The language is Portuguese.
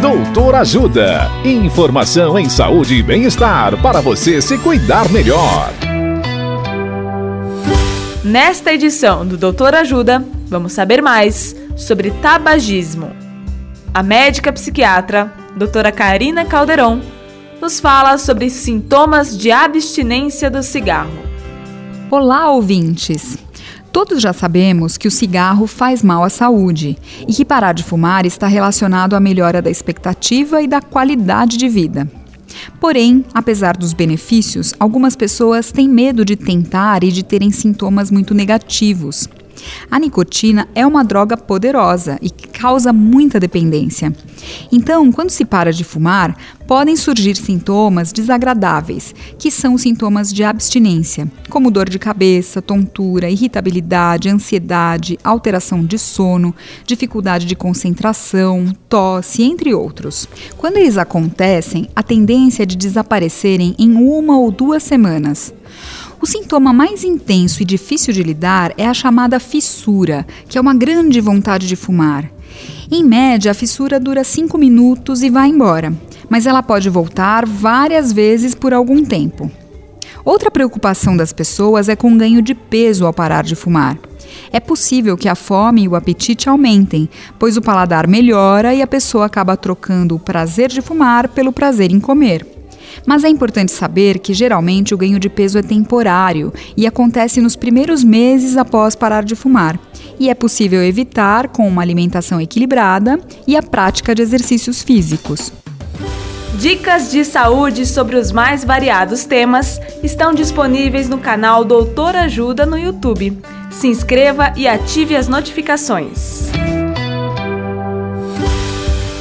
Doutor Ajuda. Informação em saúde e bem-estar para você se cuidar melhor. Nesta edição do Doutor Ajuda, vamos saber mais sobre tabagismo. A médica psiquiatra, doutora Karina Calderon, nos fala sobre sintomas de abstinência do cigarro. Olá, ouvintes! Todos já sabemos que o cigarro faz mal à saúde e que parar de fumar está relacionado à melhora da expectativa e da qualidade de vida. Porém, apesar dos benefícios, algumas pessoas têm medo de tentar e de terem sintomas muito negativos. A nicotina é uma droga poderosa e causa muita dependência. Então, quando se para de fumar, podem surgir sintomas desagradáveis, que são sintomas de abstinência, como dor de cabeça, tontura, irritabilidade, ansiedade, alteração de sono, dificuldade de concentração, tosse, entre outros. Quando eles acontecem, a tendência é de desaparecerem em uma ou duas semanas. O sintoma mais intenso e difícil de lidar é a chamada fissura, que é uma grande vontade de fumar. Em média, a fissura dura 5 minutos e vai embora, mas ela pode voltar várias vezes por algum tempo. Outra preocupação das pessoas é com o ganho de peso ao parar de fumar. É possível que a fome e o apetite aumentem, pois o paladar melhora e a pessoa acaba trocando o prazer de fumar pelo prazer em comer. Mas é importante saber que geralmente o ganho de peso é temporário e acontece nos primeiros meses após parar de fumar. E é possível evitar com uma alimentação equilibrada e a prática de exercícios físicos. Dicas de saúde sobre os mais variados temas estão disponíveis no canal Doutor Ajuda no YouTube. Se inscreva e ative as notificações.